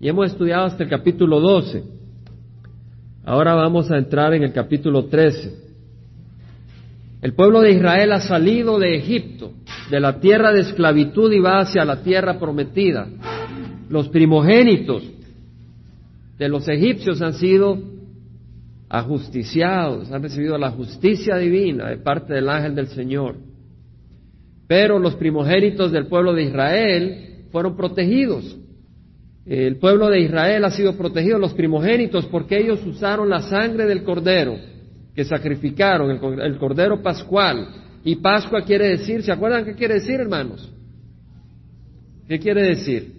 Y hemos estudiado hasta el capítulo 12. Ahora vamos a entrar en el capítulo 13. El pueblo de Israel ha salido de Egipto, de la tierra de esclavitud y va hacia la tierra prometida. Los primogénitos de los egipcios han sido ajusticiados, han recibido la justicia divina de parte del ángel del Señor. Pero los primogénitos del pueblo de Israel fueron protegidos. El pueblo de Israel ha sido protegido, los primogénitos, porque ellos usaron la sangre del cordero que sacrificaron, el, cordero pascual. Y Pascua quiere decir, ¿se acuerdan qué quiere decir, hermanos? ¿Qué quiere decir?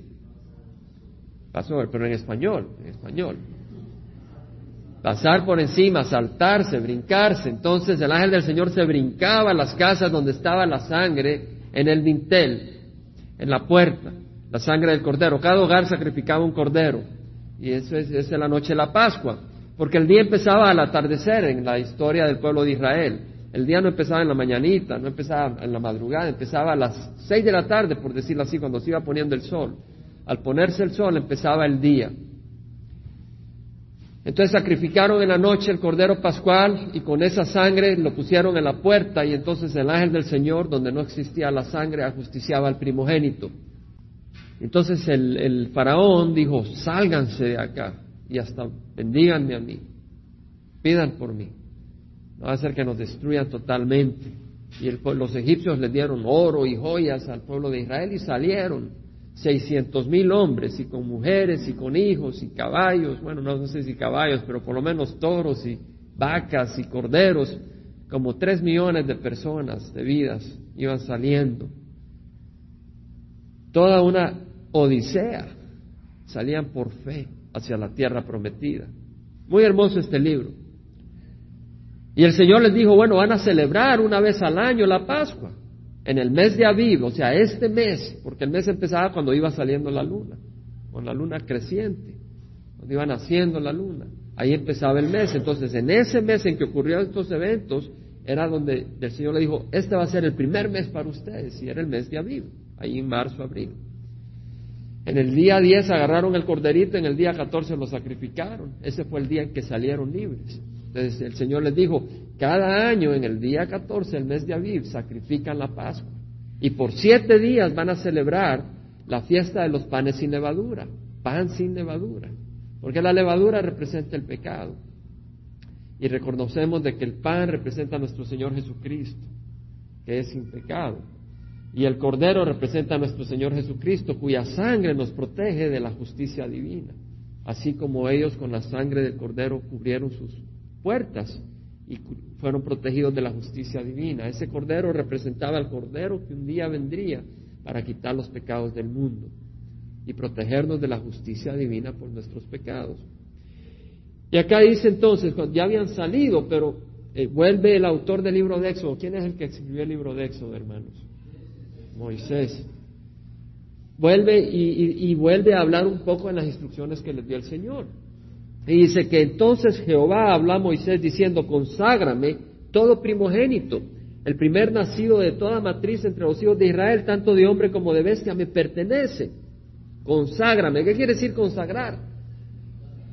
Pasó, pero en español, en español. Pasar por encima, saltarse, brincarse. Entonces el ángel del Señor se brincaba a las casas donde estaba la sangre, en el dintel, en la puerta, la sangre del cordero. Cada hogar sacrificaba un cordero. Y eso es, es la noche de la Pascua. Porque el día empezaba al atardecer en la historia del pueblo de Israel. El día no empezaba en la mañanita, no empezaba en la madrugada, empezaba a las seis de la tarde, por decirlo así, cuando se iba poniendo el sol. Al ponerse el sol empezaba el día. Entonces sacrificaron en la noche el cordero pascual y con esa sangre lo pusieron en la puerta y entonces el ángel del Señor, donde no existía la sangre, ajusticiaba al primogénito. Entonces el, el faraón dijo, sálganse de acá y hasta bendíganme a mí, pidan por mí. No va a ser que nos destruyan totalmente. Y los egipcios le dieron oro y joyas al pueblo de Israel y salieron seiscientos mil hombres y con mujeres y con hijos y caballos, bueno, no, sé si caballos, pero por lo menos toros y vacas y corderos, como tres millones de personas, de vidas, iban saliendo. Toda una odisea, salían por fe hacia la tierra prometida. Muy hermoso este libro. Y el Señor les dijo, bueno, van a celebrar una vez al año la Pascua, en el mes de Aviv, o sea, este mes, porque el mes empezaba cuando iba saliendo la luna, con la luna creciente, cuando iba naciendo la luna. Ahí empezaba el mes. Entonces, en ese mes en que ocurrieron estos eventos, era donde el Señor le dijo, este va a ser el primer mes para ustedes, y era el mes de Aviv, ahí en marzo, abril. En el día 10 agarraron el corderito, en el día 14 lo sacrificaron. Ese fue el día en que salieron libres. Entonces el Señor les dijo, cada año en el día 14, el mes de Aviv, sacrifican la Pascua. Y por siete días van a celebrar la fiesta de los panes sin levadura, pan sin levadura. Porque la levadura representa el pecado. Y reconocemos de que el pan representa a nuestro Señor Jesucristo, que es sin pecado. Y el Cordero representa a nuestro Señor Jesucristo, cuya sangre nos protege de la justicia divina, así como ellos con la sangre del Cordero cubrieron sus puertas y fueron protegidos de la justicia divina. Ese Cordero representaba al Cordero que un día vendría para quitar los pecados del mundo y protegernos de la justicia divina por nuestros pecados. Y acá dice entonces, ya habían salido, pero eh, vuelve el autor del libro de Éxodo. ¿Quién es el que escribió el libro de Éxodo, hermanos? Moisés. Vuelve y, vuelve a hablar un poco en las instrucciones que les dio el Señor. Y dice que entonces Jehová habla a Moisés diciendo, conságrame todo primogénito, el primer nacido de toda matriz entre los hijos de Israel, tanto de hombre como de bestia, me pertenece. Conságrame. ¿Qué quiere decir consagrar?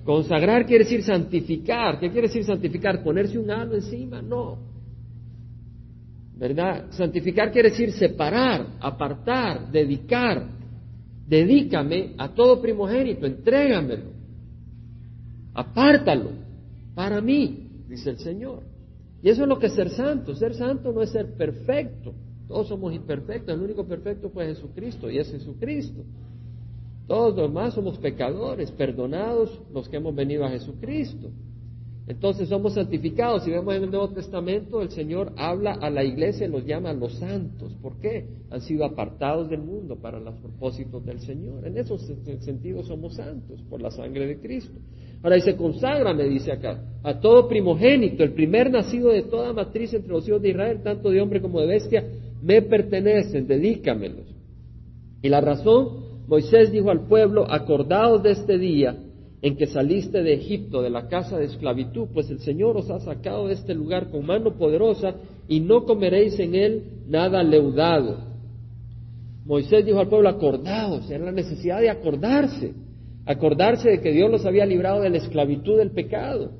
Consagrar quiere decir santificar. ¿Qué quiere decir santificar? ¿Ponerse un halo encima? No. ¿Verdad? Santificar quiere decir separar, apartar, dedicar. Dedícame a todo primogénito, entrégamelo, apártalo para mí, dice el Señor. Y eso es lo que es ser santo. Ser santo no es ser perfecto. Todos somos imperfectos. El único perfecto fue Jesucristo y es Jesucristo. Todos los demás somos pecadores, perdonados los que hemos venido a Jesucristo. Entonces somos santificados. Si vemos en el Nuevo Testamento, el Señor habla a la iglesia y los llama a los santos. ¿Por qué? Han sido apartados del mundo para los propósitos del Señor. En esos sentidos somos santos por la sangre de Cristo. Ahora dice, conságrame, dice acá, a todo primogénito, el primer nacido de toda matriz entre los hijos de Israel, tanto de hombre como de bestia, me pertenecen, dedícamelos. Y la razón, Moisés dijo al pueblo, acordaos de este día en que saliste de Egipto, de la casa de esclavitud, pues el Señor os ha sacado de este lugar con mano poderosa y no comeréis en él nada leudado. Moisés dijo al pueblo, acordaos, era la necesidad de acordarse. Acordarse de que Dios los había librado de la esclavitud del pecado,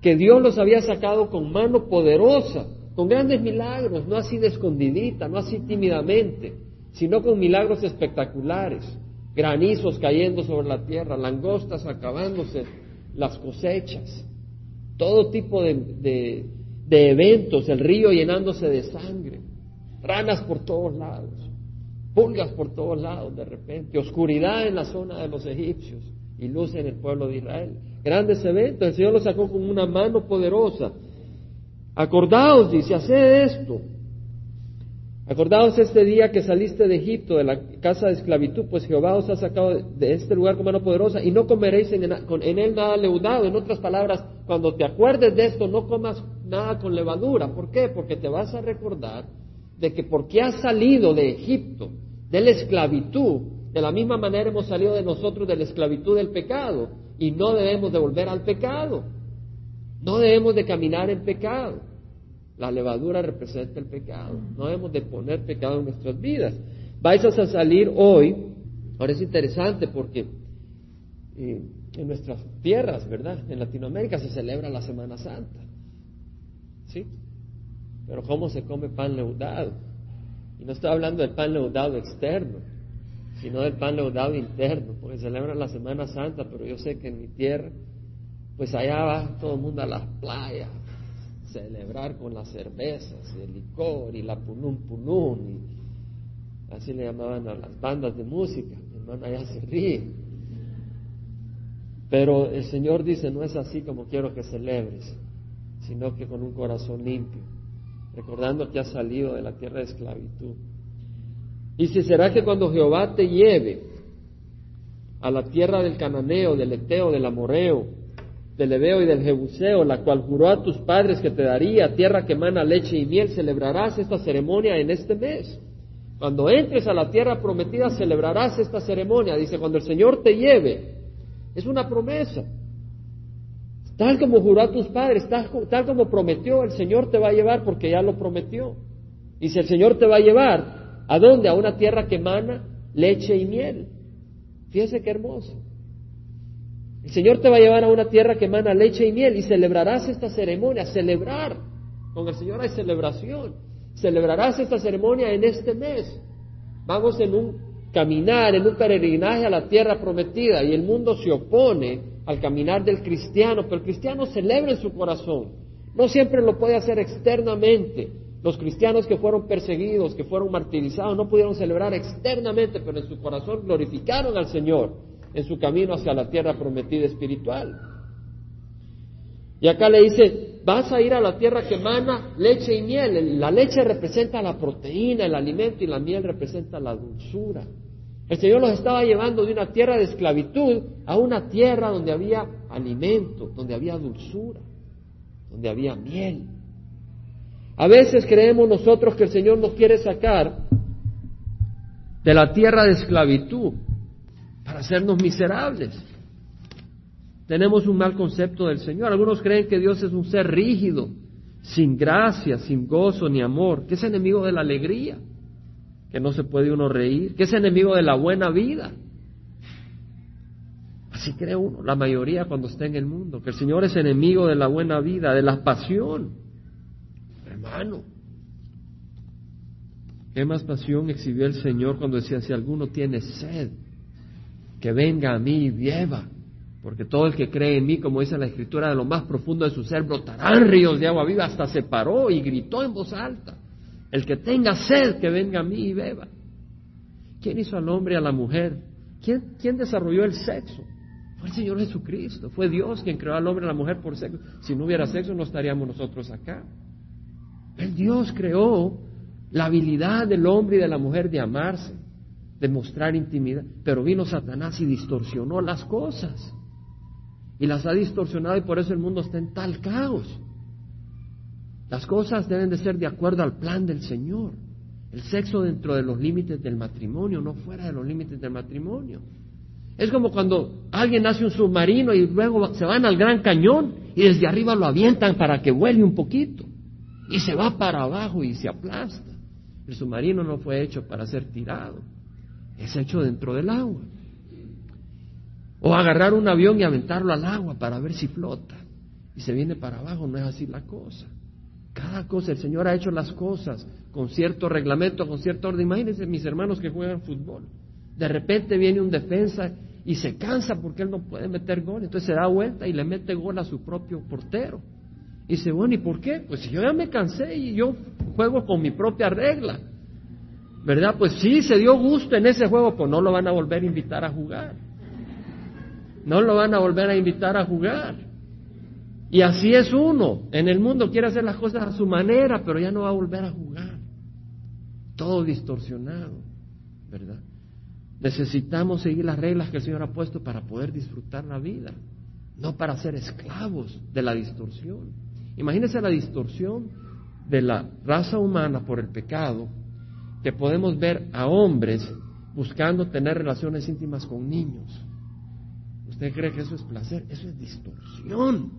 que Dios los había sacado con mano poderosa, con grandes milagros, no así de escondidita, no así tímidamente, sino con milagros espectaculares, granizos cayendo sobre la tierra, langostas acabándose las cosechas, todo tipo de, eventos, el río llenándose de sangre, ranas por todos lados pulgas por todos lados de repente, oscuridad en la zona de los egipcios y luz en el pueblo de Israel. Grandes eventos, el Señor los sacó con una mano poderosa. Acordaos, dice, haced esto. Acordaos este día que saliste de Egipto, de la casa de esclavitud, pues Jehová os ha sacado de este lugar con mano poderosa y no comeréis en, en él nada leudado. En otras palabras, cuando te acuerdes de esto, no comas nada con levadura. ¿Por qué? Porque te vas a recordar de que porque has salido de Egipto, de la esclavitud, de la misma manera hemos salido de nosotros de la esclavitud del pecado y no debemos de volver al pecado. No debemos de caminar en pecado. La levadura representa el pecado. No debemos de poner pecado en nuestras vidas. Vais a salir hoy. Ahora es interesante porque eh, en nuestras tierras, ¿verdad? En Latinoamérica se celebra la Semana Santa. ¿Sí? Pero ¿cómo se come pan leudado? Y no estoy hablando del pan leudado externo, sino del pan leudado interno, porque celebran la Semana Santa, pero yo sé que en mi tierra, pues allá va todo el mundo a las playas, celebrar con las cervezas, el licor, y la punún punún, y así le llamaban a las bandas de música, mi hermano allá se ríe. Pero el Señor dice, no es así como quiero que celebres, sino que con un corazón limpio recordando que has salido de la tierra de esclavitud. Y si será que cuando Jehová te lleve a la tierra del cananeo, del eteo, del amoreo, del ebeo y del jebuseo, la cual juró a tus padres que te daría, tierra que emana leche y miel, celebrarás esta ceremonia en este mes. Cuando entres a la tierra prometida, celebrarás esta ceremonia. Dice, cuando el Señor te lleve, es una promesa. Tal como juró a tus padres, tal, como prometió, el Señor te va a llevar porque ya lo prometió. Y si el Señor te va a llevar, ¿a dónde? A una tierra que emana leche y miel. Fíjese qué hermoso. El Señor te va a llevar a una tierra que emana leche y miel y celebrarás esta ceremonia. Celebrar. Con el Señor hay celebración. Celebrarás esta ceremonia en este mes. Vamos en un caminar, en un peregrinaje a la tierra prometida y el mundo se opone al caminar del cristiano, pero el cristiano celebra en su corazón. No siempre lo puede hacer externamente. Los cristianos que fueron perseguidos, que fueron martirizados, no pudieron celebrar externamente, pero en su corazón glorificaron al Señor en su camino hacia la tierra prometida espiritual. Y acá le dice, vas a ir a la tierra que emana leche y miel. La leche representa la proteína, el alimento, y la miel representa la dulzura. El Señor los estaba llevando de una tierra de esclavitud a una tierra donde había alimento, donde había dulzura, donde había miel. A veces creemos nosotros que el Señor nos quiere sacar de la tierra de esclavitud hacernos miserables. Tenemos un mal concepto del Señor. Algunos creen que Dios es un ser rígido, sin gracia, sin gozo ni amor, que es enemigo de la alegría que no se puede uno reír, que es enemigo de la buena vida. Así cree uno, la mayoría cuando está en el mundo, que el Señor es enemigo de la buena vida, de la pasión. Hermano, ¿qué más pasión exhibió el Señor cuando decía, si alguno tiene sed, que venga a mí y beba? Porque todo el que cree en mí, como dice la Escritura, de lo más profundo de su ser brotarán ríos de agua viva. Hasta se paró y gritó en voz alta. El que tenga sed, que venga a mí y beba. ¿Quién hizo al hombre y a la mujer? ¿Quién, ¿Quién desarrolló el sexo? Fue el Señor Jesucristo. Fue Dios quien creó al hombre y a la mujer por sexo. Si no hubiera sexo, no estaríamos nosotros acá. El Dios creó la habilidad del hombre y de la mujer de amarse, de mostrar intimidad. Pero vino Satanás y distorsionó las cosas. Y las ha distorsionado y por eso el mundo está en tal caos. Las cosas deben de ser de acuerdo al plan del Señor. El sexo dentro de los límites del matrimonio, no fuera de los límites del matrimonio. Es como cuando alguien hace un submarino y luego se van al gran cañón y desde arriba lo avientan para que vuele un poquito. Y se va para abajo y se aplasta. El submarino no fue hecho para ser tirado, es hecho dentro del agua. O agarrar un avión y aventarlo al agua para ver si flota. Y se viene para abajo, no es así la cosa. Cada cosa, el Señor ha hecho las cosas con cierto reglamento, con cierto orden. Imagínense mis hermanos que juegan fútbol. De repente viene un defensa y se cansa porque él no puede meter gol. Entonces se da vuelta y le mete gol a su propio portero. Y dice, bueno, ¿y por qué? Pues yo ya me cansé y yo juego con mi propia regla. ¿Verdad? Pues sí, se dio gusto en ese juego, pues no lo van a volver a invitar a jugar. No lo van a volver a invitar a jugar. Y así es uno. En el mundo quiere hacer las cosas a su manera, pero ya no va a volver a jugar. Todo distorsionado, ¿verdad? Necesitamos seguir las reglas que el Señor ha puesto para poder disfrutar la vida, no para ser esclavos de la distorsión. Imagínense la distorsión de la raza humana por el pecado, que podemos ver a hombres buscando tener relaciones íntimas con niños. ¿Usted cree que eso es placer? Eso es distorsión.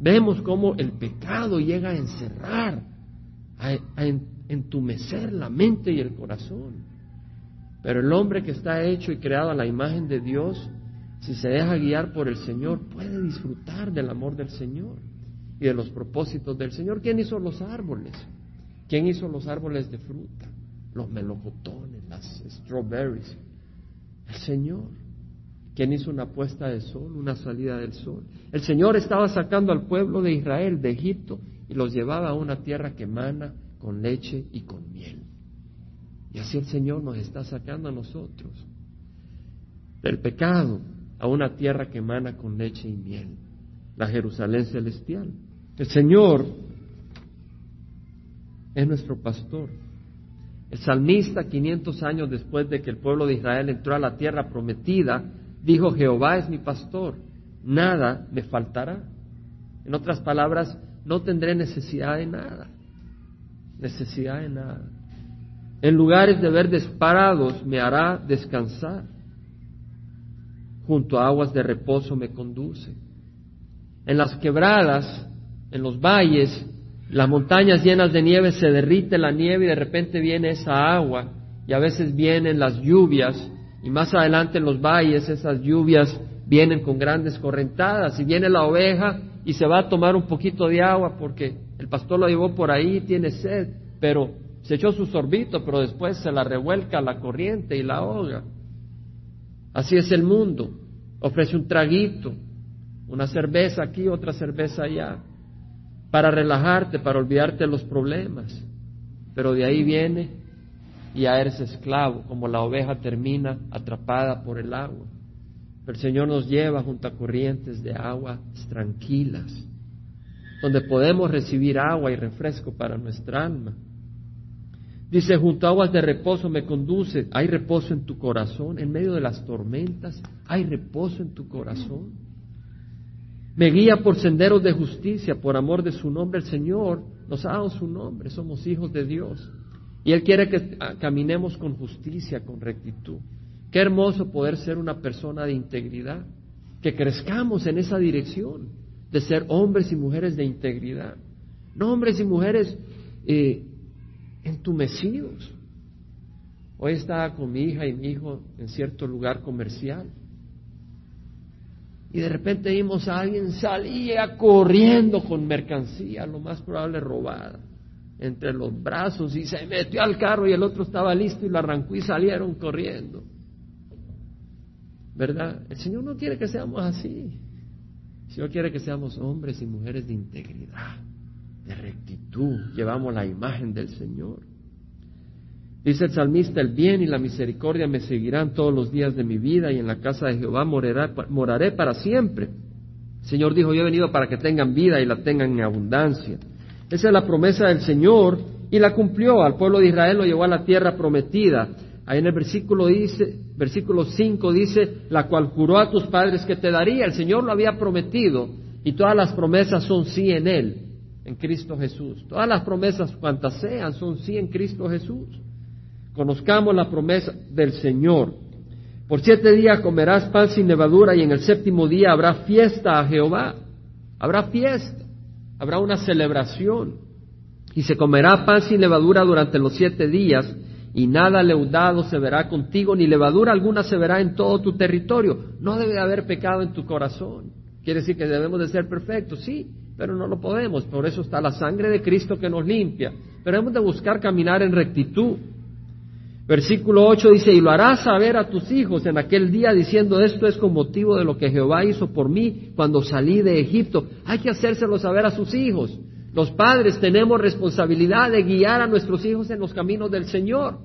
Vemos cómo el pecado llega a encerrar, a, entumecer la mente y el corazón. Pero el hombre que está hecho y creado a la imagen de Dios, si se deja guiar por el Señor, puede disfrutar del amor del Señor y de los propósitos del Señor. ¿Quién hizo los árboles? ¿Quién hizo los árboles de fruta? Los melocotones, las strawberries. El Señor. ¿Quién hizo una puesta de sol, una salida del sol? El Señor estaba sacando al pueblo de Israel de Egipto y los llevaba a una tierra que emana con leche y con miel. Y así el Señor nos está sacando a nosotros del pecado a una tierra que emana con leche y miel, la Jerusalén celestial. El Señor es nuestro pastor. El salmista, 500 años después de que el pueblo de Israel entró a la tierra prometida, dijo, Jehová es mi pastor, nada me faltará. En otras palabras, no tendré necesidad de nada, necesidad de nada. En lugares de verdes parados me hará descansar. Junto a aguas de reposo me conduce. En las quebradas, en los valles, las montañas llenas de nieve se derrite la nieve y de repente viene esa agua y a veces vienen las lluvias y más adelante en los valles esas lluvias vienen con grandes correntadas y viene la oveja y se va a tomar un poquito de agua porque el pastor lo llevó por ahí tiene sed, pero se echó su sorbito, pero después se la revuelca la corriente y la ahoga. Así es el mundo. Ofrece un traguito, una cerveza aquí, otra cerveza allá, para relajarte, para olvidarte de los problemas. Pero de ahí viene y ya eres esclavo, como la oveja termina atrapada por el agua. El Señor nos lleva junto a corrientes de agua tranquilas, donde podemos recibir agua y refresco para nuestra alma. Dice, junto a aguas de reposo me conduce. Hay reposo en tu corazón. En medio de las tormentas, hay reposo en tu corazón. Me guía por senderos de justicia, por amor de su nombre. El Señor nos ha dado su nombre. Somos hijos de Dios. Y Él quiere que caminemos con justicia, con rectitud. Qué hermoso poder ser una persona de integridad. Que crezcamos en esa dirección de ser hombres y mujeres de integridad. No hombres y mujeres eh, entumecidos. Hoy estaba con mi hija y mi hijo en cierto lugar comercial. Y de repente vimos a alguien salía corriendo con mercancía, lo más probable robada, entre los brazos y se metió al carro y el otro estaba listo y lo arrancó y salieron corriendo. ¿Verdad? El Señor no quiere que seamos así. El Señor quiere que seamos hombres y mujeres de integridad de rectitud, llevamos la imagen del Señor. Dice el salmista, el bien y la misericordia me seguirán todos los días de mi vida y en la casa de Jehová moraré para siempre. El Señor dijo, yo he venido para que tengan vida y la tengan en abundancia. Esa es la promesa del Señor y la cumplió. Al pueblo de Israel lo llevó a la tierra prometida. Ahí en el versículo dice, versículo 5 dice, la cual juró a tus padres que te daría. El Señor lo había prometido y todas las promesas son sí en Él en Cristo Jesús. Todas las promesas, cuantas sean, son sí en Cristo Jesús. Conozcamos la promesa del Señor. Por siete días comerás pan sin levadura y en el séptimo día habrá fiesta a Jehová. Habrá fiesta, habrá una celebración. Y se comerá pan sin levadura durante los siete días y nada leudado se verá contigo, ni levadura alguna se verá en todo tu territorio. No debe haber pecado en tu corazón. Quiere decir que debemos de ser perfectos, sí, pero no lo podemos. Por eso está la sangre de Cristo que nos limpia. Pero hemos de buscar caminar en rectitud. Versículo 8 dice, y lo harás saber a tus hijos en aquel día diciendo, esto es con motivo de lo que Jehová hizo por mí cuando salí de Egipto. Hay que hacérselo saber a sus hijos. Los padres tenemos responsabilidad de guiar a nuestros hijos en los caminos del Señor.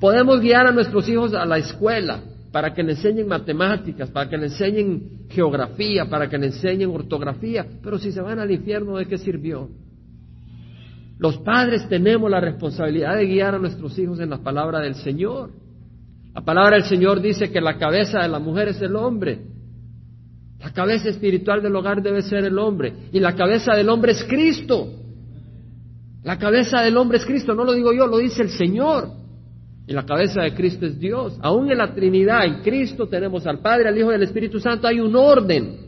Podemos guiar a nuestros hijos a la escuela para que le enseñen matemáticas, para que le enseñen geografía, para que le enseñen ortografía, pero si se van al infierno, ¿de qué sirvió? Los padres tenemos la responsabilidad de guiar a nuestros hijos en la palabra del Señor. La palabra del Señor dice que la cabeza de la mujer es el hombre. La cabeza espiritual del hogar debe ser el hombre. Y la cabeza del hombre es Cristo. La cabeza del hombre es Cristo. No lo digo yo, lo dice el Señor. Y la cabeza de Cristo es Dios. Aún en la Trinidad, en Cristo tenemos al Padre, al Hijo y al Espíritu Santo. Hay un orden.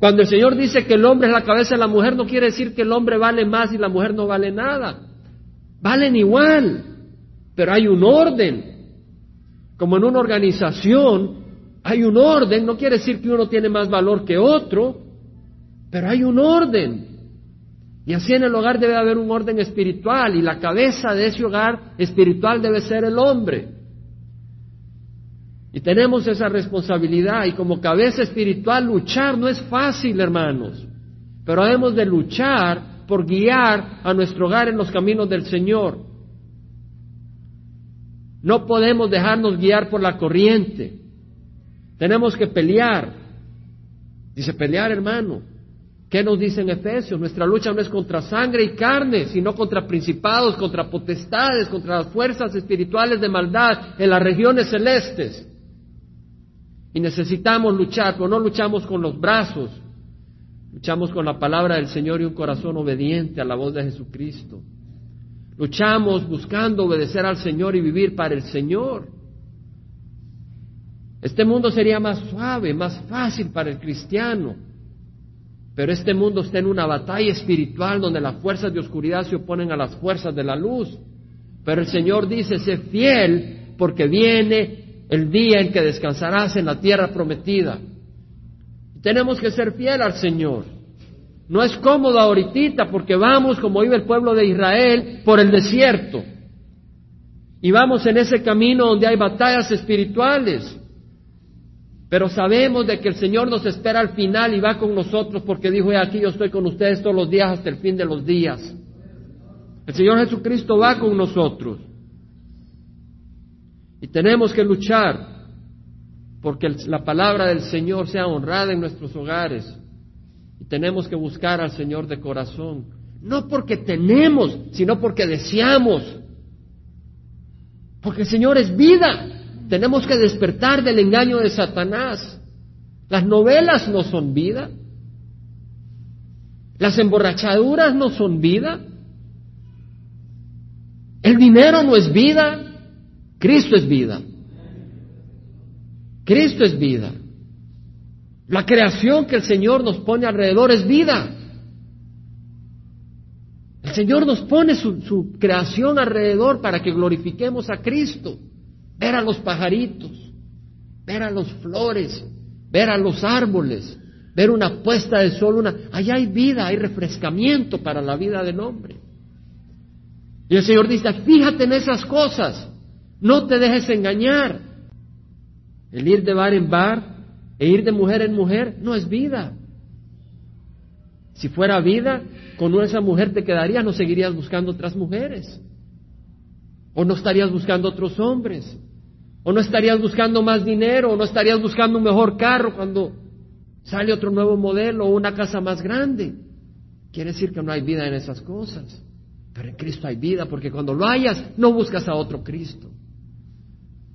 Cuando el Señor dice que el hombre es la cabeza de la mujer, no quiere decir que el hombre vale más y la mujer no vale nada. Valen igual, pero hay un orden. Como en una organización hay un orden, no quiere decir que uno tiene más valor que otro, pero hay un orden. Y así en el hogar debe haber un orden espiritual y la cabeza de ese hogar espiritual debe ser el hombre. Y tenemos esa responsabilidad y como cabeza espiritual luchar no es fácil, hermanos, pero debemos de luchar por guiar a nuestro hogar en los caminos del Señor. No podemos dejarnos guiar por la corriente. Tenemos que pelear. Dice pelear, hermano. ¿Qué nos dice en Efesios? Nuestra lucha no es contra sangre y carne, sino contra principados, contra potestades, contra las fuerzas espirituales de maldad en las regiones celestes. Y necesitamos luchar, pero no luchamos con los brazos, luchamos con la palabra del Señor y un corazón obediente a la voz de Jesucristo. Luchamos buscando obedecer al Señor y vivir para el Señor. Este mundo sería más suave, más fácil para el cristiano, pero este mundo está en una batalla espiritual donde las fuerzas de oscuridad se oponen a las fuerzas de la luz. Pero el Señor dice, sé fiel porque viene el día en que descansarás en la tierra prometida. Tenemos que ser fiel al Señor. No es cómodo ahorita porque vamos, como iba el pueblo de Israel, por el desierto. Y vamos en ese camino donde hay batallas espirituales. Pero sabemos de que el Señor nos espera al final y va con nosotros porque dijo, aquí yo estoy con ustedes todos los días hasta el fin de los días. El Señor Jesucristo va con nosotros. Y tenemos que luchar porque la palabra del Señor sea honrada en nuestros hogares. Y tenemos que buscar al Señor de corazón. No porque tenemos, sino porque deseamos. Porque el Señor es vida. Tenemos que despertar del engaño de Satanás. Las novelas no son vida. Las emborrachaduras no son vida. El dinero no es vida. Cristo es vida. Cristo es vida. La creación que el Señor nos pone alrededor es vida. El Señor nos pone su, creación alrededor para que glorifiquemos a Cristo. Ver a los pajaritos, ver a las flores, ver a los árboles, ver una puesta de sol, una... Allá hay vida, hay refrescamiento para la vida del hombre. Y el Señor dice, fíjate en esas cosas. No te dejes engañar. El ir de bar en bar e ir de mujer en mujer no es vida. Si fuera vida, con esa mujer te quedarías, no seguirías buscando otras mujeres. O no estarías buscando otros hombres. O no estarías buscando más dinero. O no estarías buscando un mejor carro cuando sale otro nuevo modelo o una casa más grande. Quiere decir que no hay vida en esas cosas. Pero en Cristo hay vida porque cuando lo hayas no buscas a otro Cristo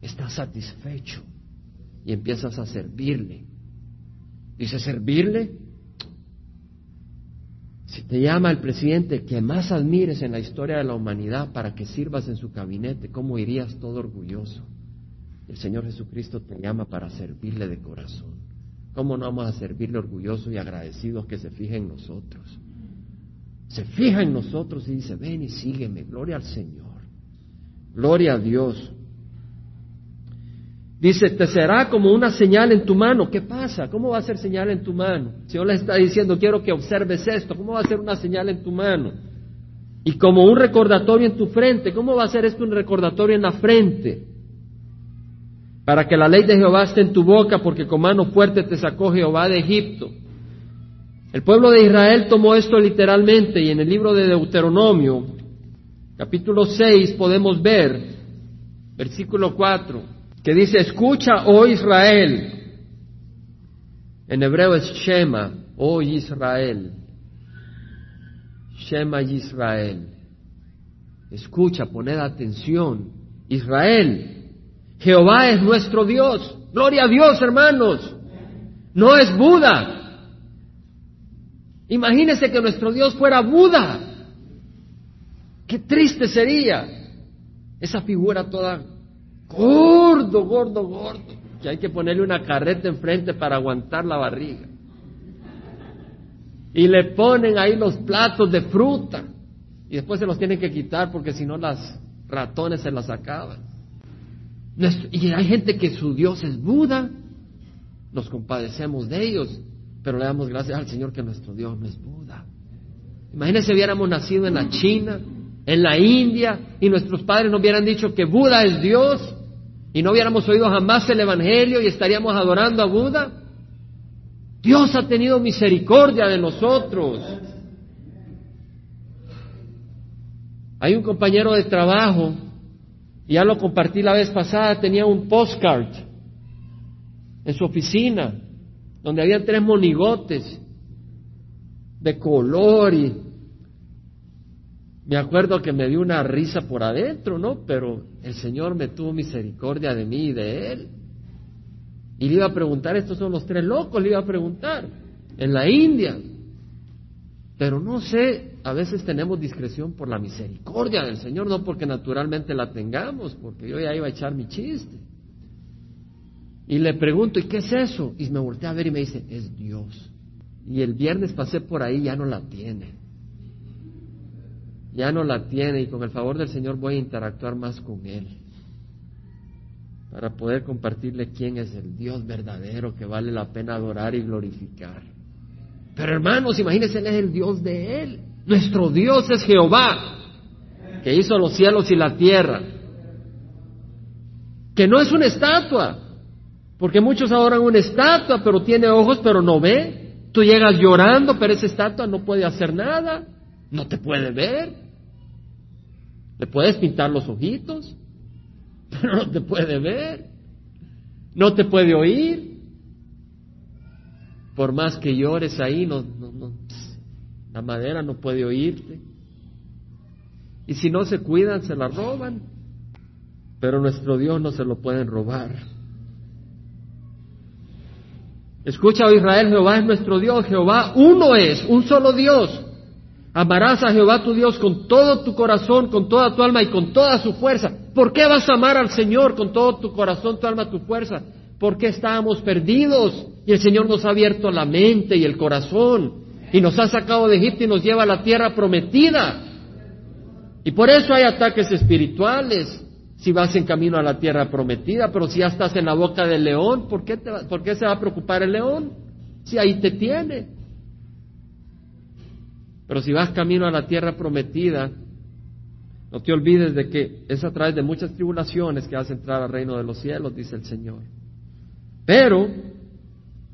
estás satisfecho y empiezas a servirle. Dice, servirle. Si te llama el presidente que más admires en la historia de la humanidad para que sirvas en su gabinete, ¿cómo irías todo orgulloso? El Señor Jesucristo te llama para servirle de corazón. ¿Cómo no vamos a servirle orgullosos y agradecidos que se fije en nosotros? Se fija en nosotros y dice, ven y sígueme, gloria al Señor. Gloria a Dios. Dice, te será como una señal en tu mano. ¿Qué pasa? ¿Cómo va a ser señal en tu mano? El Señor le está diciendo, quiero que observes esto. ¿Cómo va a ser una señal en tu mano? Y como un recordatorio en tu frente. ¿Cómo va a ser esto un recordatorio en la frente? Para que la ley de Jehová esté en tu boca, porque con mano fuerte te sacó Jehová de Egipto. El pueblo de Israel tomó esto literalmente y en el libro de Deuteronomio, capítulo 6, podemos ver, versículo 4, que dice, escucha, oh Israel. En hebreo es Shema, oh Israel. Shema Israel. Escucha, poned atención. Israel, Jehová es nuestro Dios. Gloria a Dios, hermanos. No es Buda. Imagínese que nuestro Dios fuera Buda. Qué triste sería esa figura toda gordo, gordo, gordo, que hay que ponerle una carreta enfrente para aguantar la barriga. Y le ponen ahí los platos de fruta y después se los tienen que quitar porque si no las ratones se las acaban. Y hay gente que su Dios es Buda, nos compadecemos de ellos, pero le damos gracias al Señor que nuestro Dios no es Buda. Imagínense hubiéramos nacido en la China, en la India, y nuestros padres nos hubieran dicho que Buda es Dios, y no hubiéramos oído jamás el Evangelio y estaríamos adorando a Buda. Dios ha tenido misericordia de nosotros. Hay un compañero de trabajo, y ya lo compartí la vez pasada, tenía un postcard en su oficina, donde había tres monigotes de color y me acuerdo que me dio una risa por adentro, ¿no? Pero el Señor me tuvo misericordia de mí y de él. Y le iba a preguntar, estos son los tres locos, le iba a preguntar, en la India. Pero no sé, a veces tenemos discreción por la misericordia del Señor, no porque naturalmente la tengamos, porque yo ya iba a echar mi chiste. Y le pregunto, ¿y qué es eso? Y me volteé a ver y me dice, es Dios. Y el viernes pasé por ahí, ya no la tiene ya no la tiene y con el favor del Señor voy a interactuar más con Él para poder compartirle quién es el Dios verdadero que vale la pena adorar y glorificar. Pero hermanos, imagínense, Él es el Dios de Él. Nuestro Dios es Jehová, que hizo los cielos y la tierra. Que no es una estatua, porque muchos adoran una estatua, pero tiene ojos, pero no ve. Tú llegas llorando, pero esa estatua no puede hacer nada, no te puede ver. Le puedes pintar los ojitos, pero no te puede ver, no te puede oír. Por más que llores ahí, no, la madera no puede oírte. Y si no se cuidan, se la roban. Pero nuestro Dios no se lo pueden robar. Escucha, oh Israel, Jehová es nuestro Dios, Jehová uno es, un solo Dios. Amarás a Jehová tu Dios con todo tu corazón, con toda tu alma y con toda su fuerza. ¿Por qué vas a amar al Señor con todo tu corazón, tu alma, tu fuerza? Porque estábamos perdidos y el Señor nos ha abierto la mente y el corazón y nos ha sacado de Egipto y nos lleva a la tierra prometida. Y por eso hay ataques espirituales si vas en camino a la tierra prometida, pero si ya estás en la boca del león, ¿por qué, ¿por qué se va a preocupar el león? Si ahí te tiene. Pero si vas camino a la tierra prometida, no te olvides de que es a través de muchas tribulaciones que vas a entrar al reino de los cielos, dice el Señor. Pero,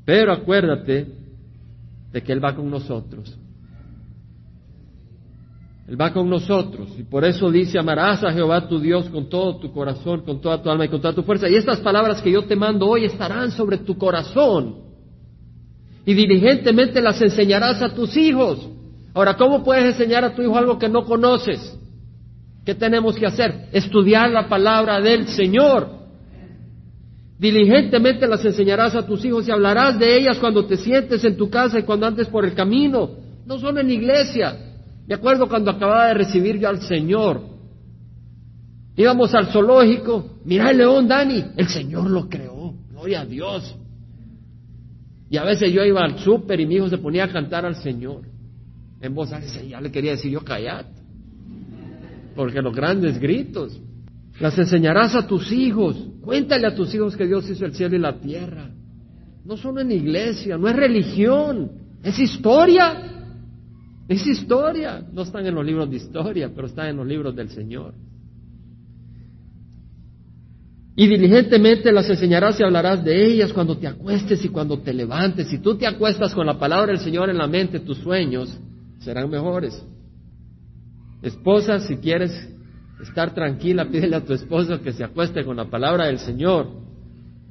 pero acuérdate de que Él va con nosotros. Él va con nosotros y por eso dice, amarás a Jehová tu Dios con todo tu corazón, con toda tu alma y con toda tu fuerza. Y estas palabras que yo te mando hoy estarán sobre tu corazón y diligentemente las enseñarás a tus hijos Ahora, ¿cómo puedes enseñar a tu hijo algo que no conoces? ¿Qué tenemos que hacer? Estudiar la palabra del Señor. Diligentemente las enseñarás a tus hijos y hablarás de ellas cuando te sientes en tu casa y cuando andes por el camino. No solo en iglesia. Me acuerdo cuando acababa de recibir yo al Señor. Íbamos al zoológico. Mira el león, Dani. El Señor lo creó. Gloria a Dios. Y a veces yo iba al súper y mi hijo se ponía a cantar al Señor en voz alta, ya le quería decir yo callad, porque los grandes gritos. Las enseñarás a tus hijos. Cuéntale a tus hijos que Dios hizo el cielo y la tierra. No son en iglesia, no es religión, es historia. Es historia. No están en los libros de historia, pero están en los libros del Señor. Y diligentemente las enseñarás y hablarás de ellas cuando te acuestes y cuando te levantes. Si tú te acuestas con la palabra del Señor en la mente, tus sueños serán mejores. Esposa, si quieres estar tranquila, pídele a tu esposo que se acueste con la palabra del Señor.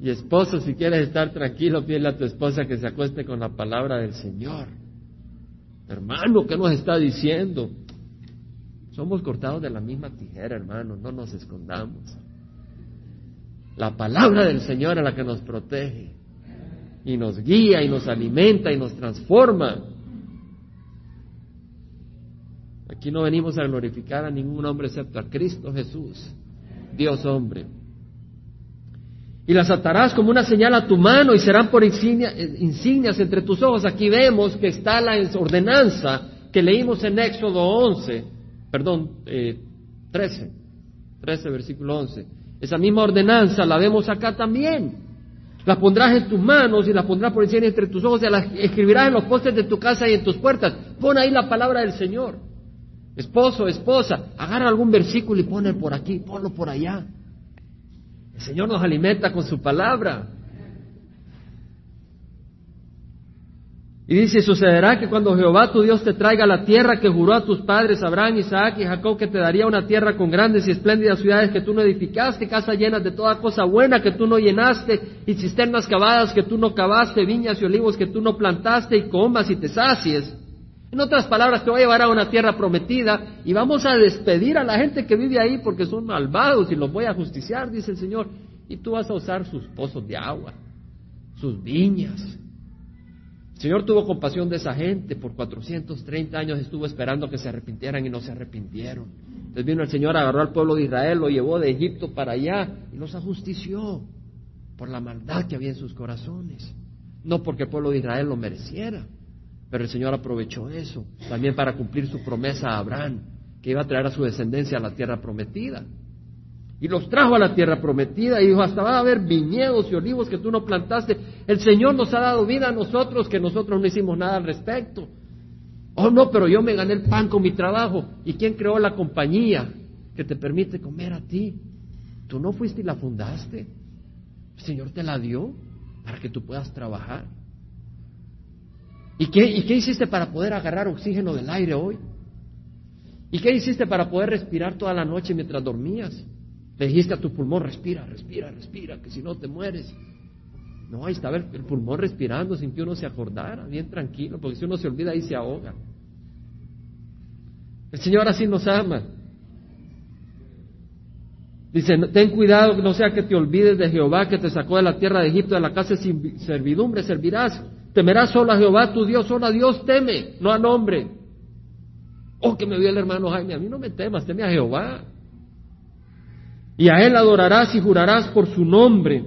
Y esposo, si quieres estar tranquilo, pídele a tu esposa que se acueste con la palabra del Señor. Hermano, ¿qué nos está diciendo? Somos cortados de la misma tijera, hermano, no nos escondamos. La palabra del Señor es la que nos protege y nos guía y nos alimenta y nos transforma. Aquí no venimos a glorificar a ningún hombre excepto a Cristo Jesús, Dios hombre. Y las atarás como una señal a tu mano y serán por eh, insignias entre tus ojos. Aquí vemos que está la ordenanza que leímos en Éxodo 11, perdón, eh, 13, 13 versículo 11. Esa misma ordenanza la vemos acá también. La pondrás en tus manos y la pondrás por insignia entre tus ojos y la escribirás en los postes de tu casa y en tus puertas. Pon ahí la palabra del Señor. Esposo, esposa, agarra algún versículo y pone por aquí, ponlo por allá. El Señor nos alimenta con su palabra. Y dice, sucederá que cuando Jehová tu Dios te traiga la tierra que juró a tus padres, Abraham, Isaac y Jacob, que te daría una tierra con grandes y espléndidas ciudades que tú no edificaste, casas llenas de toda cosa buena que tú no llenaste, y cisternas cavadas que tú no cavaste, viñas y olivos que tú no plantaste, y comas y te sacies. En otras palabras, te voy a llevar a una tierra prometida y vamos a despedir a la gente que vive ahí porque son malvados y los voy a justiciar, dice el Señor. Y tú vas a usar sus pozos de agua, sus viñas. El Señor tuvo compasión de esa gente. Por 430 años estuvo esperando que se arrepintieran y no se arrepintieron. Entonces vino el Señor, agarró al pueblo de Israel, lo llevó de Egipto para allá y los ajustició por la maldad que había en sus corazones. No porque el pueblo de Israel lo mereciera. Pero el Señor aprovechó eso también para cumplir su promesa a Abraham, que iba a traer a su descendencia a la tierra prometida. Y los trajo a la tierra prometida y dijo, hasta va a haber viñedos y olivos que tú no plantaste. El Señor nos ha dado vida a nosotros que nosotros no hicimos nada al respecto. Oh, no, pero yo me gané el pan con mi trabajo. ¿Y quién creó la compañía que te permite comer a ti? Tú no fuiste y la fundaste. El Señor te la dio para que tú puedas trabajar. ¿Y qué, hiciste para poder agarrar oxígeno del aire hoy? ¿Y qué hiciste para poder respirar toda la noche mientras dormías? Le dijiste a tu pulmón, respira, respira, respira, que si no te mueres. No, ahí estaba el, pulmón respirando sin que uno se acordara, bien tranquilo, porque si uno se olvida ahí se ahoga. El Señor así nos ama. Dice, ten cuidado, no sea que te olvides de Jehová que te sacó de la tierra de Egipto, de la casa de servidumbre, servirás. Temerás solo a Jehová tu Dios, solo a Dios teme, no a nombre. Oh, que me vio el hermano Jaime, a mí no me temas, teme a Jehová. Y a él adorarás y jurarás por su nombre.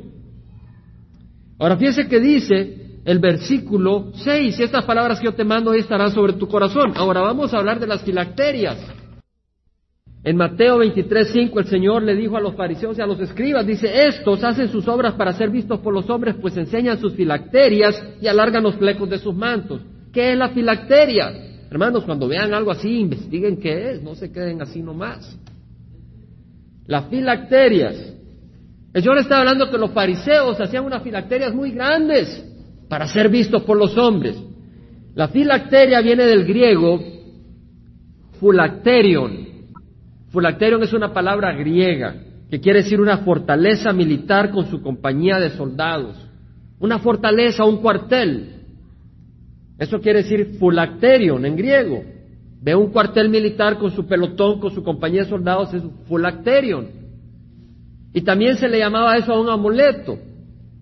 Ahora fíjese que dice el versículo 6, estas palabras que yo te mando estarán sobre tu corazón. Ahora vamos a hablar de las filacterias. En Mateo 23:5 el Señor le dijo a los fariseos y a los escribas, dice, estos hacen sus obras para ser vistos por los hombres, pues enseñan sus filacterias y alargan los flecos de sus mantos. ¿Qué es la filacteria? Hermanos, cuando vean algo así, investiguen qué es, no se queden así nomás. Las filacterias. El Señor está hablando que los fariseos hacían unas filacterias muy grandes para ser vistos por los hombres. La filacteria viene del griego fulacterion, Fulacterion es una palabra griega que quiere decir una fortaleza militar con su compañía de soldados. Una fortaleza, un cuartel. Eso quiere decir fulacterion en griego. Ve un cuartel militar con su pelotón, con su compañía de soldados, es fulacterion. Y también se le llamaba eso a un amuleto,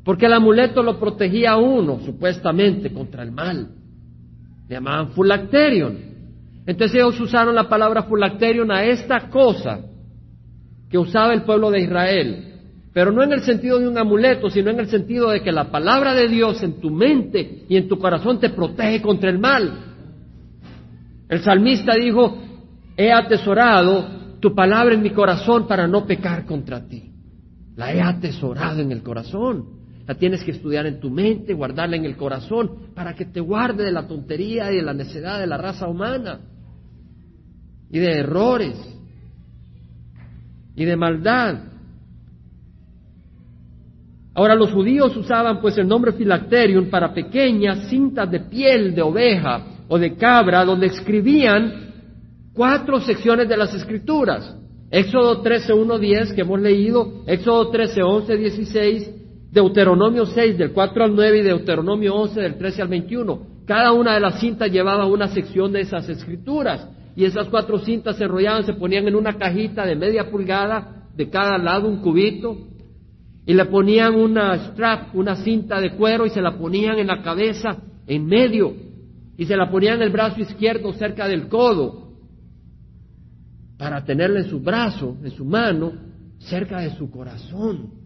porque el amuleto lo protegía a uno, supuestamente, contra el mal. Le llamaban fulacterion. Entonces ellos usaron la palabra fulacterion a esta cosa que usaba el pueblo de Israel, pero no en el sentido de un amuleto, sino en el sentido de que la palabra de Dios en tu mente y en tu corazón te protege contra el mal. El salmista dijo, he atesorado tu palabra en mi corazón para no pecar contra ti. La he atesorado en el corazón. La tienes que estudiar en tu mente, guardarla en el corazón, para que te guarde de la tontería y de la necedad de la raza humana, y de errores, y de maldad. Ahora los judíos usaban pues el nombre filacterium para pequeñas cintas de piel de oveja o de cabra donde escribían cuatro secciones de las escrituras. Éxodo 13, 1, 10 que hemos leído, Éxodo 13, 11, 16, Deuteronomio 6 del 4 al 9 y Deuteronomio 11 del 13 al 21. Cada una de las cintas llevaba una sección de esas escrituras y esas cuatro cintas se enrollaban, se ponían en una cajita de media pulgada, de cada lado un cubito, y le ponían una strap, una cinta de cuero y se la ponían en la cabeza, en medio, y se la ponían en el brazo izquierdo cerca del codo, para tenerla en su brazo, en su mano, cerca de su corazón,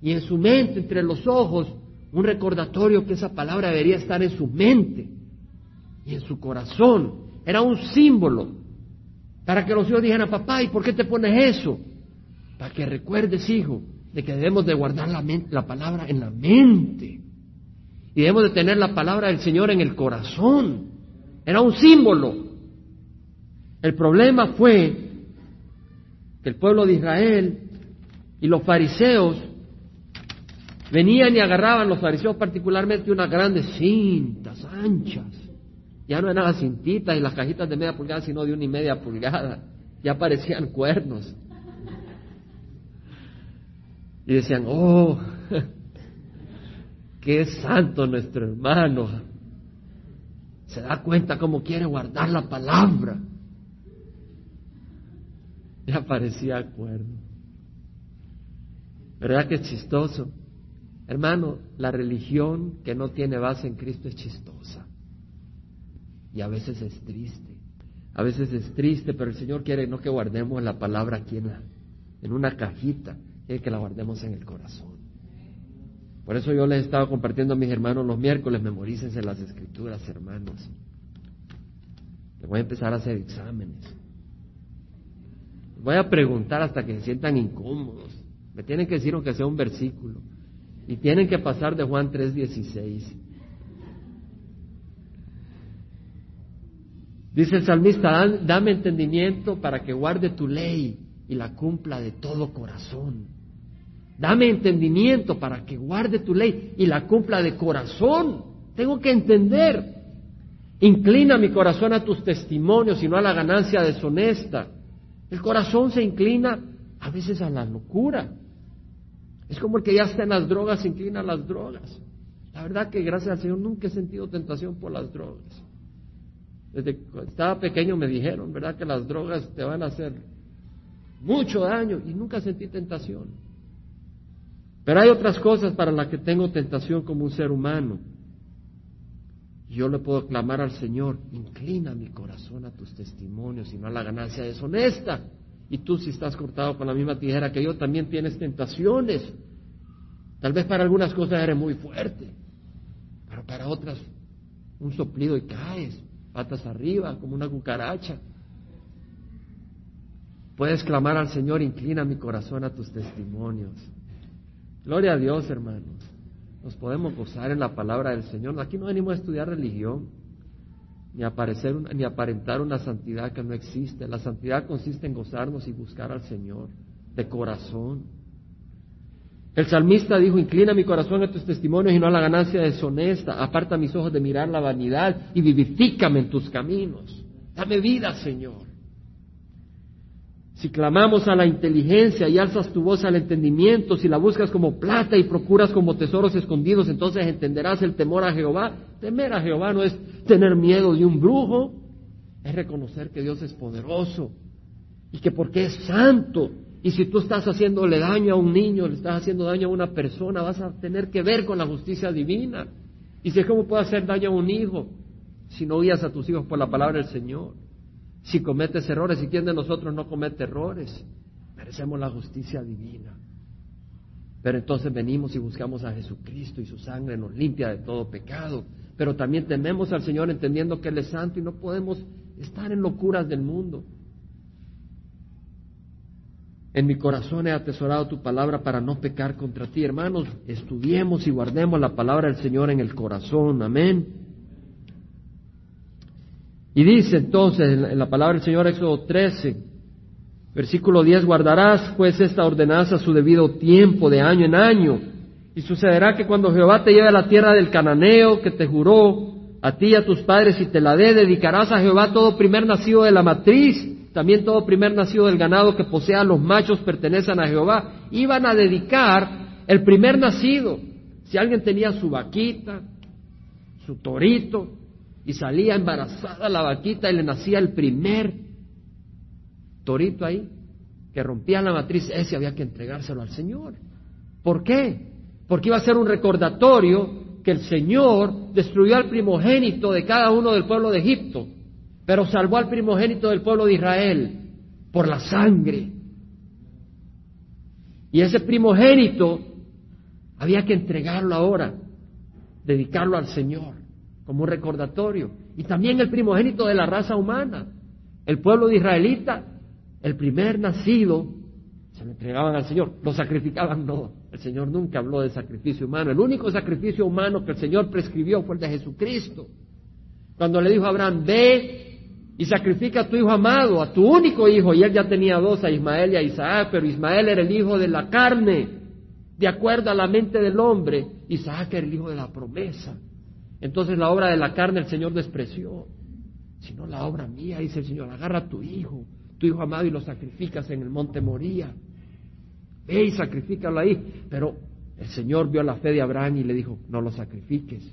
y en su mente, entre los ojos, un recordatorio que esa palabra debería estar en su mente y en su corazón. Era un símbolo para que los hijos dijeran, papá, ¿y por qué te pones eso? Para que recuerdes, hijo, de que debemos de guardar la, la palabra en la mente y debemos de tener la palabra del Señor en el corazón. Era un símbolo. El problema fue que el pueblo de Israel y los fariseos venían y agarraban, los fariseos particularmente, unas grandes cintas anchas. Ya no eran las cintitas y las cajitas de media pulgada, sino de una y media pulgada. Ya parecían cuernos. Y decían, oh, qué santo nuestro hermano. Se da cuenta cómo quiere guardar la palabra. Ya parecía cuerno. ¿Verdad que es chistoso? Hermano, la religión que no tiene base en Cristo es chistosa. Y a veces es triste. A veces es triste, pero el Señor quiere no que guardemos la palabra aquí en, en una cajita, y que la guardemos en el corazón. Por eso yo les he estado compartiendo a mis hermanos los miércoles, memorícense las escrituras, hermanos. Les voy a empezar a hacer exámenes. Les voy a preguntar hasta que se sientan incómodos. Me tienen que decir aunque sea un versículo. Y tienen que pasar de Juan 3:16. Dice el salmista, dame entendimiento para que guarde tu ley y la cumpla de todo corazón. Dame entendimiento para que guarde tu ley y la cumpla de corazón. Tengo que entender. Inclina mi corazón a tus testimonios y no a la ganancia deshonesta. El corazón se inclina a veces a la locura. Es como el que ya está en las drogas, inclina a las drogas. La verdad que gracias al Señor nunca he sentido tentación por las drogas. Desde que estaba pequeño me dijeron, ¿verdad? Que las drogas te van a hacer mucho daño y nunca sentí tentación. Pero hay otras cosas para las que tengo tentación como un ser humano. Yo le puedo clamar al Señor, inclina mi corazón a tus testimonios y no a la ganancia deshonesta. Y tú si estás cortado con la misma tijera que yo, también tienes tentaciones. Tal vez para algunas cosas eres muy fuerte, pero para otras un soplido y caes, patas arriba, como una cucaracha. Puedes clamar al Señor, inclina mi corazón a tus testimonios. Gloria a Dios, hermanos. Nos podemos gozar en la palabra del Señor. Aquí no venimos a estudiar religión, ni a, ni aparentar una santidad que no existe. La santidad consiste en gozarnos y buscar al Señor de corazón. El salmista dijo, inclina mi corazón a tus testimonios y no a la ganancia deshonesta. Aparta mis ojos de mirar la vanidad y vivifícame en tus caminos. Dame vida, Señor. Si clamamos a la inteligencia y alzas tu voz al entendimiento, si la buscas como plata y procuras como tesoros escondidos, entonces entenderás el temor a Jehová. Temer a Jehová no es tener miedo de un brujo, es reconocer que Dios es poderoso y que porque es santo. Y si tú estás haciéndole daño a un niño, le estás haciendo daño a una persona, vas a tener que ver con la justicia divina. Y si es cómo puede hacer daño a un hijo si no guías a tus hijos por la palabra del Señor si cometes errores. ¿Y quién de nosotros no comete errores? Merecemos la justicia divina. Pero entonces venimos y buscamos a Jesucristo y su sangre nos limpia de todo pecado. Pero también tememos al Señor entendiendo que Él es santo y no podemos estar en locuras del mundo. En mi corazón he atesorado tu palabra para no pecar contra ti. Hermanos, estudiemos y guardemos la palabra del Señor en el corazón. Amén. Y dice entonces en la palabra del Señor, Éxodo 13, versículo 10, guardarás pues esta ordenanza a su debido tiempo, de año en año. Y sucederá que cuando Jehová te lleve a la tierra del cananeo que te juró a ti y a tus padres y te la dé, dedicarás a Jehová todo primer nacido de la matriz también todo primer nacido del ganado que posea los machos pertenecen a Jehová. Iban a dedicar el primer nacido. Si alguien tenía su vaquita, su torito, y salía embarazada la vaquita y le nacía el primer torito ahí, que rompía la matriz, ese había que entregárselo al Señor. ¿Por qué? Porque iba a ser un recordatorio que el Señor destruyó al primogénito de cada uno del pueblo de Egipto pero salvó al primogénito del pueblo de Israel por la sangre. Y ese primogénito había que entregarlo ahora, dedicarlo al Señor como un recordatorio. Y también el primogénito de la raza humana, el pueblo de israelita, el primer nacido, se lo entregaban al Señor, lo sacrificaban, no. El Señor nunca habló de sacrificio humano. El único sacrificio humano que el Señor prescribió fue el de Jesucristo. Cuando le dijo a Abraham, ve y sacrifica a tu hijo amado, a tu único hijo, y él ya tenía dos, a Ismael y a Isaac, pero Ismael era el hijo de la carne, de acuerdo a la mente del hombre, Isaac era el hijo de la promesa. Entonces la obra de la carne el Señor despreció, sino la obra mía, dice el Señor, agarra a tu hijo, tu hijo amado, y lo sacrificas en el monte Moría. Ve y sacrifícalo ahí. Pero el Señor vio la fe de Abraham y le dijo, no lo sacrifiques.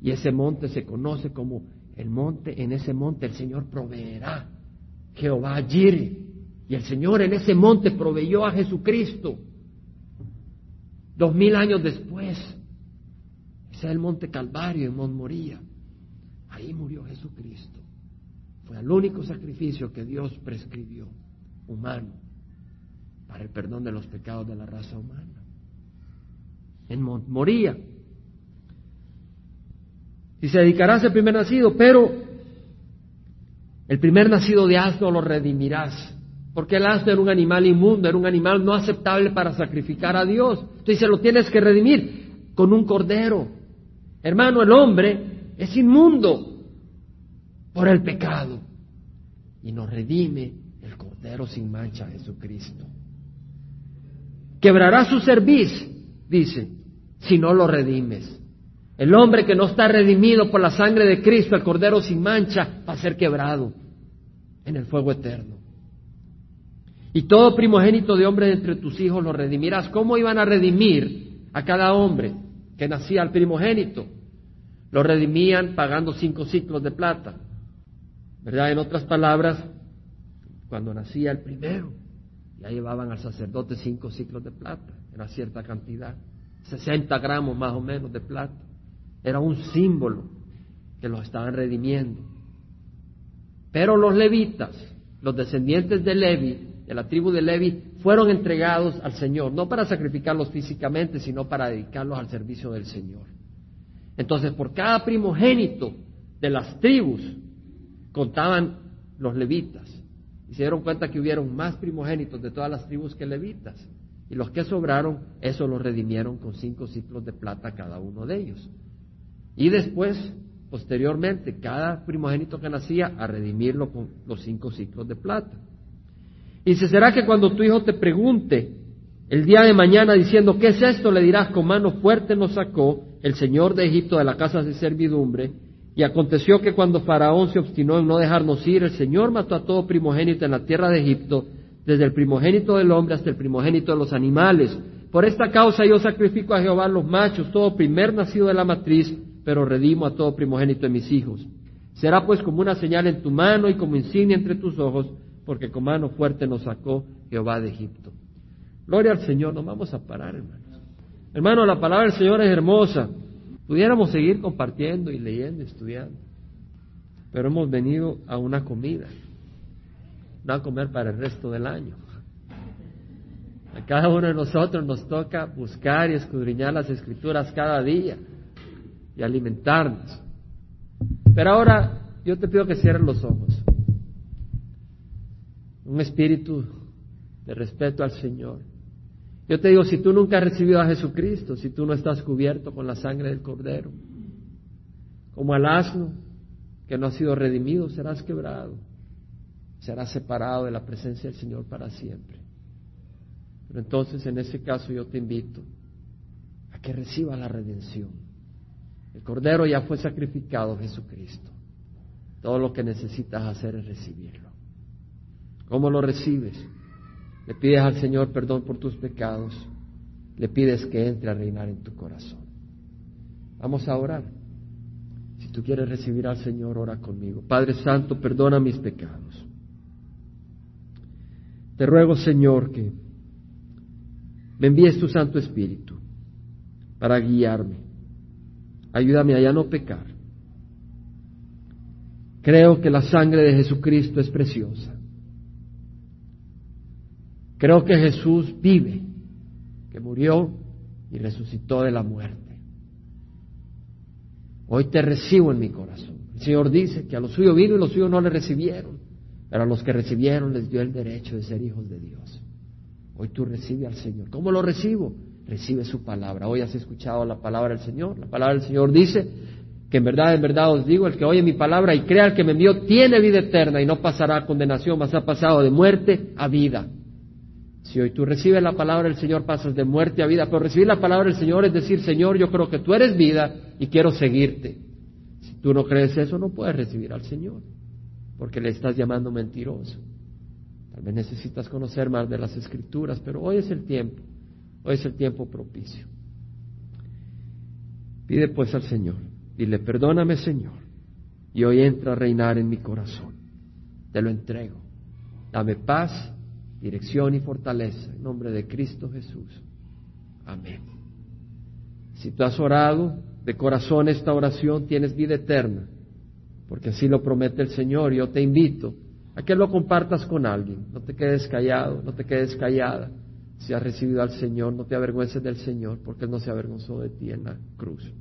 Y ese monte se conoce como el monte, en ese monte el Señor proveerá. Jehová allí. Y el Señor en ese monte proveyó a Jesucristo. Dos mil años después. Es el monte Calvario en Mont Moría. Ahí murió Jesucristo. Fue el único sacrificio que Dios prescribió, humano, para el perdón de los pecados de la raza humana. En Mont Moría. Y se dedicarás al primer nacido, pero el primer nacido de asno lo redimirás. Porque el asno era un animal inmundo, era un animal no aceptable para sacrificar a Dios. Entonces se lo tienes que redimir con un cordero. Hermano, el hombre es inmundo por el pecado. Y nos redime el cordero sin mancha, Jesucristo. Quebrará su cerviz, dice, si no lo redimes. El hombre que no está redimido por la sangre de Cristo, el Cordero sin mancha, va a ser quebrado en el fuego eterno. Y todo primogénito de hombre entre tus hijos lo redimirás. ¿Cómo iban a redimir a cada hombre que nacía al primogénito? Lo redimían pagando cinco ciclos de plata. ¿Verdad? En otras palabras, cuando nacía el primero, ya llevaban al sacerdote cinco ciclos de plata, era cierta cantidad, 60 gramos más o menos de plata. Era un símbolo que los estaban redimiendo. Pero los levitas, los descendientes de Levi, de la tribu de Levi, fueron entregados al Señor, no para sacrificarlos físicamente, sino para dedicarlos al servicio del Señor. Entonces, por cada primogénito de las tribus contaban los levitas. Y se dieron cuenta que hubieron más primogénitos de todas las tribus que levitas. Y los que sobraron, eso los redimieron con cinco ciclos de plata cada uno de ellos. Y después, posteriormente, cada primogénito que nacía, a redimirlo con los cinco ciclos de plata. Y se será que cuando tu hijo te pregunte el día de mañana diciendo, ¿qué es esto? Le dirás, con mano fuerte nos sacó el Señor de Egipto de la casa de servidumbre. Y aconteció que cuando Faraón se obstinó en no dejarnos ir, el Señor mató a todo primogénito en la tierra de Egipto, desde el primogénito del hombre hasta el primogénito de los animales. Por esta causa yo sacrifico a Jehová los machos, todo primer nacido de la matriz, pero redimo a todo primogénito de mis hijos. Será pues como una señal en tu mano y como insignia entre tus ojos, porque con mano fuerte nos sacó Jehová de Egipto. Gloria al Señor, nos vamos a parar, hermanos. Hermano, la palabra del Señor es hermosa. Pudiéramos seguir compartiendo y leyendo, estudiando, pero hemos venido a una comida, no a comer para el resto del año. A cada uno de nosotros nos toca buscar y escudriñar las escrituras cada día y alimentarnos. Pero ahora yo te pido que cierres los ojos. Un espíritu de respeto al Señor. Yo te digo, si tú nunca has recibido a Jesucristo, si tú no estás cubierto con la sangre del Cordero, como al asno que no ha sido redimido, serás quebrado, serás separado de la presencia del Señor para siempre. Pero entonces en ese caso yo te invito a que reciba la redención. El Cordero ya fue sacrificado, Jesucristo. Todo lo que necesitas hacer es recibirlo. ¿Cómo lo recibes? Le pides al Señor perdón por tus pecados. Le pides que entre a reinar en tu corazón. Vamos a orar. Si tú quieres recibir al Señor, ora conmigo. Padre Santo, perdona mis pecados. Te ruego, Señor, que me envíes tu Santo Espíritu para guiarme. Ayúdame a ya no pecar. Creo que la sangre de Jesucristo es preciosa. Creo que Jesús vive, que murió y resucitó de la muerte. Hoy te recibo en mi corazón. El Señor dice que a los suyos vino y los suyos no le recibieron, pero a los que recibieron les dio el derecho de ser hijos de Dios. Hoy tú recibes al Señor. ¿Cómo lo recibo? Recibe su palabra. Hoy has escuchado la palabra del Señor. La palabra del Señor dice que en verdad, en verdad os digo, el que oye mi palabra y crea al que me envió tiene vida eterna y no pasará condenación, mas ha pasado de muerte a vida. Si hoy tú recibes la palabra del Señor, pasas de muerte a vida, pero recibir la palabra del Señor es decir, Señor, yo creo que tú eres vida y quiero seguirte. Si tú no crees eso, no puedes recibir al Señor, porque le estás llamando mentiroso. Tal vez necesitas conocer más de las escrituras, pero hoy es el tiempo, hoy es el tiempo propicio. Pide pues al Señor, dile, perdóname Señor, y hoy entra a reinar en mi corazón. Te lo entrego. Dame paz dirección y fortaleza. En nombre de Cristo Jesús. Amén. Si tú has orado de corazón esta oración, tienes vida eterna, porque así lo promete el Señor. Yo te invito a que lo compartas con alguien. No te quedes callado, no te quedes callada. Si has recibido al Señor, no te avergüences del Señor, porque Él no se avergonzó de ti en la cruz.